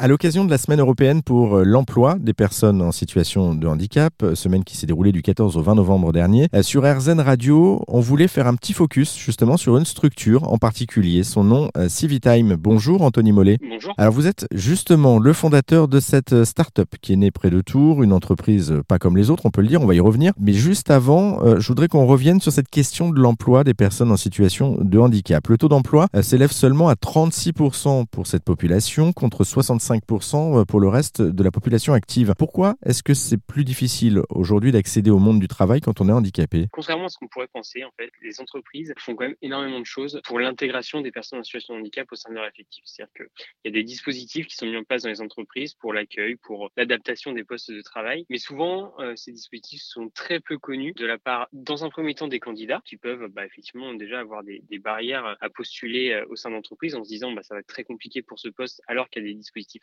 À l'occasion de la semaine européenne pour euh, l'emploi des personnes en situation de handicap, euh, semaine qui s'est déroulée du 14 au 20 novembre dernier, euh, sur RZN Radio, on voulait faire un petit focus justement sur une structure en particulier, son nom Civitime. Bonjour Anthony Mollet. Bonjour. Alors vous êtes justement le fondateur de cette start-up qui est née près de Tours, une entreprise pas comme les autres, on peut le dire, on va y revenir. Mais juste avant, je voudrais qu'on revienne sur cette question de l'emploi des personnes en situation de handicap. Le taux d'emploi s'élève seulement à 36% pour cette population contre 65 5% euh, pour le reste de la population active. Pourquoi est-ce que c'est plus difficile aujourd'hui d'accéder au monde du travail quand on est handicapé? Contrairement à ce qu'on pourrait penser, en fait, les entreprises font quand même énormément de choses pour l'intégration des personnes en situation de handicap au sein de leur effectif. C'est-à-dire qu'il y a des dispositifs qui sont mis en place dans les entreprises pour l'accueil, pour l'adaptation des postes de travail. Mais souvent, euh, ces dispositifs sont très peu connus de la part, dans un premier temps, des candidats qui peuvent bah, effectivement déjà avoir des, des, barrières à postuler euh, au sein d'entreprises en se disant bah, ça va être très compliqué pour ce poste alors qu'il y a des dispositifs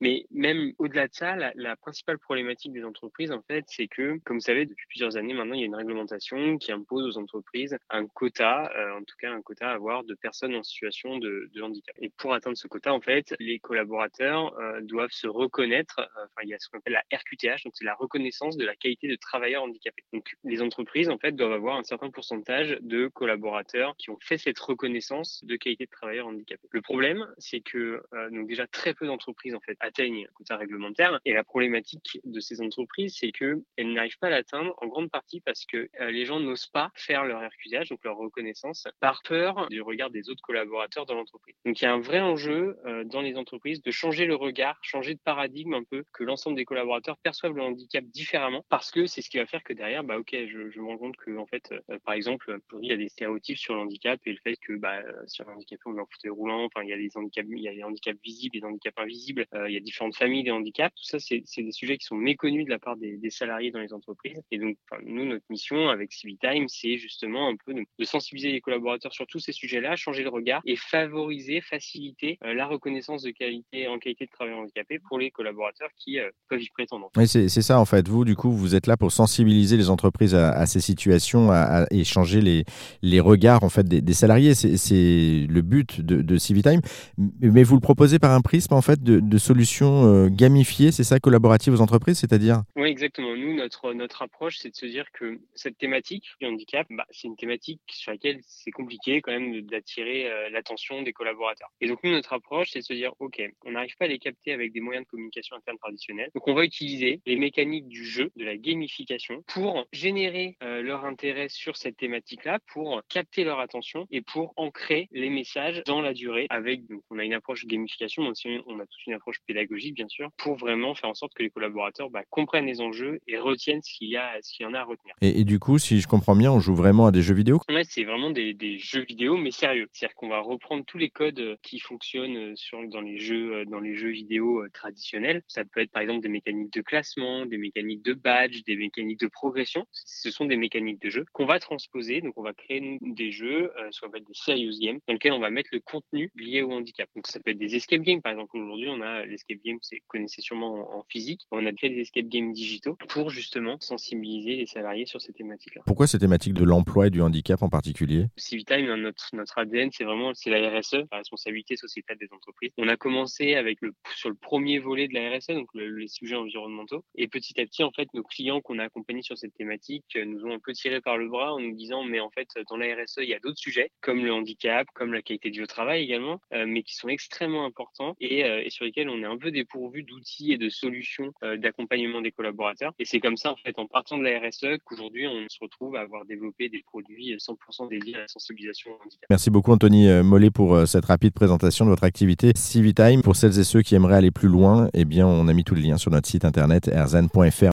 Mais même au-delà de ça, la, principale problématique des entreprises, en fait, c'est que, comme vous savez, depuis plusieurs années maintenant, il y a une réglementation qui impose aux entreprises un quota, euh, en tout cas un quota à avoir de personnes en situation de, handicap. Et pour atteindre ce quota, en fait, les collaborateurs euh, doivent se reconnaître. Euh, enfin, il y a ce qu'on appelle la RQTH, donc c'est la reconnaissance de la qualité de travailleur handicapé. Donc, les entreprises, en fait, doivent avoir un certain pourcentage de collaborateurs qui ont fait cette reconnaissance de qualité de travailleur handicapé. Le problème, c'est que donc déjà très peu d'entreprises en fait atteignent un quota réglementaire. Et la problématique de ces entreprises, c'est que elles n'arrivent pas à l'atteindre en grande partie parce que euh, les gens n'osent pas faire leur RQTH, donc leur reconnaissance, par peur du regard des autres collaborateurs dans l'entreprise. Donc il y a un vrai enjeu euh, dans les entreprises de changer le regard, changer de paradigme un peu, que l'ensemble des collaborateurs perçoivent le handicap différemment, parce que c'est ce qui va faire que derrière, bah ok, je, je me rends compte que en fait, euh, par exemple, il y a des stéréotypes sur le handicap et le fait que bah, sur le handicap on est en fauteuil roulant, enfin il y a des handicaps, il y a des handicaps visibles, des handicaps invisibles euh, il y a différentes familles de handicap. Tout ça, c'est des sujets qui sont méconnus de la part des, salariés dans les entreprises. Et donc, nous, notre mission avec Civitime, c'est justement un peu de, sensibiliser les collaborateurs sur tous ces sujets-là, changer le regard et favoriser, faciliter euh, la reconnaissance de qualité en qualité de travail handicapé pour les collaborateurs qui euh, peuvent y prétendre. Oui, c'est ça en fait. Vous, du coup, vous êtes là pour sensibiliser les entreprises à, ces situations à, et changer les, les regards en fait des, salariés. C'est le but de, de Civitime. Mais vous le proposez par un prisme en fait de, solutions euh, gamifiées, c'est ça, collaboratives aux entreprises, c'est-à-dire Oui, exactement. Nous, notre, notre approche, c'est de se dire que cette thématique du handicap, bah, c'est une thématique sur laquelle c'est compliqué quand même d'attirer euh, l'attention des collaborateurs. Et donc, nous, notre approche, c'est de se dire, OK, on n'arrive pas à les capter avec des moyens de communication interne traditionnels. Donc, on va utiliser les mécaniques du jeu, de la gamification, pour générer euh, leur intérêt sur cette thématique-là, pour capter leur attention et pour ancrer les messages dans la durée avec, donc, on a une approche de gamification, mais on a toute une approche pédagogique, bien sûr, pour vraiment faire en sorte que les collaborateurs bah, comprennent les enjeux et retiennent ce qu'il y, a, ce qu'il y en a à retenir. Et, du coup, si je comprends bien, on joue vraiment à des jeux vidéo? Ouais, c'est vraiment des, des, jeux vidéo, mais sérieux. C'est-à-dire qu'on va reprendre tous les codes euh, qui fonctionnent euh, sur, dans, les jeux, euh, dans les jeux vidéo traditionnels. Ça peut être par exemple des mécaniques de classement, des mécaniques de badge, des mécaniques de progression. Ce sont des mécaniques de jeu qu'on va transposer. Donc, on va créer des jeux, euh, soit des serious games, dans lesquels on va mettre le contenu lié au handicap. Donc, ça peut être des escape games, par exemple. Aujourd'hui, on a l'escape game, c'est connaissez sûrement en, physique. On a créé des escape games digitaux pour justement sensibiliser les salariés sur ces thématiques-là. Pourquoi ces thématiques de l'emploi et du handicap en particulier? Civitime, notre, notre ADN, c'est vraiment c'est la RSE, la responsabilité sociétale des entreprises. On a commencé avec le sur le premier volet de la RSE, donc les sujets environnementaux, et petit à petit, en fait, nos clients qu'on a accompagnés sur cette thématique euh, nous ont un peu tiré par le bras en nous disant, mais en fait, dans la RSE, il y a d'autres sujets comme le handicap, comme la qualité du travail également, euh, mais qui sont extrêmement importants et, euh, et sur lesquels on est un peu dépourvu d'outils et de solutions euh, d'accompagnement des collaborateurs. Et c'est comme ça, en fait, en partant de la RSE, qu'aujourd'hui, on se retrouve à avoir développé des produits 100% dédiés à la sensibilisation. Merci beaucoup, Anthony euh, Mollet, pour euh, cette rapide présentation de votre activité Civitime. Pour celles et ceux qui aimeraient aller plus loin, eh bien, on a mis tous les liens sur notre site internet erzan.fr.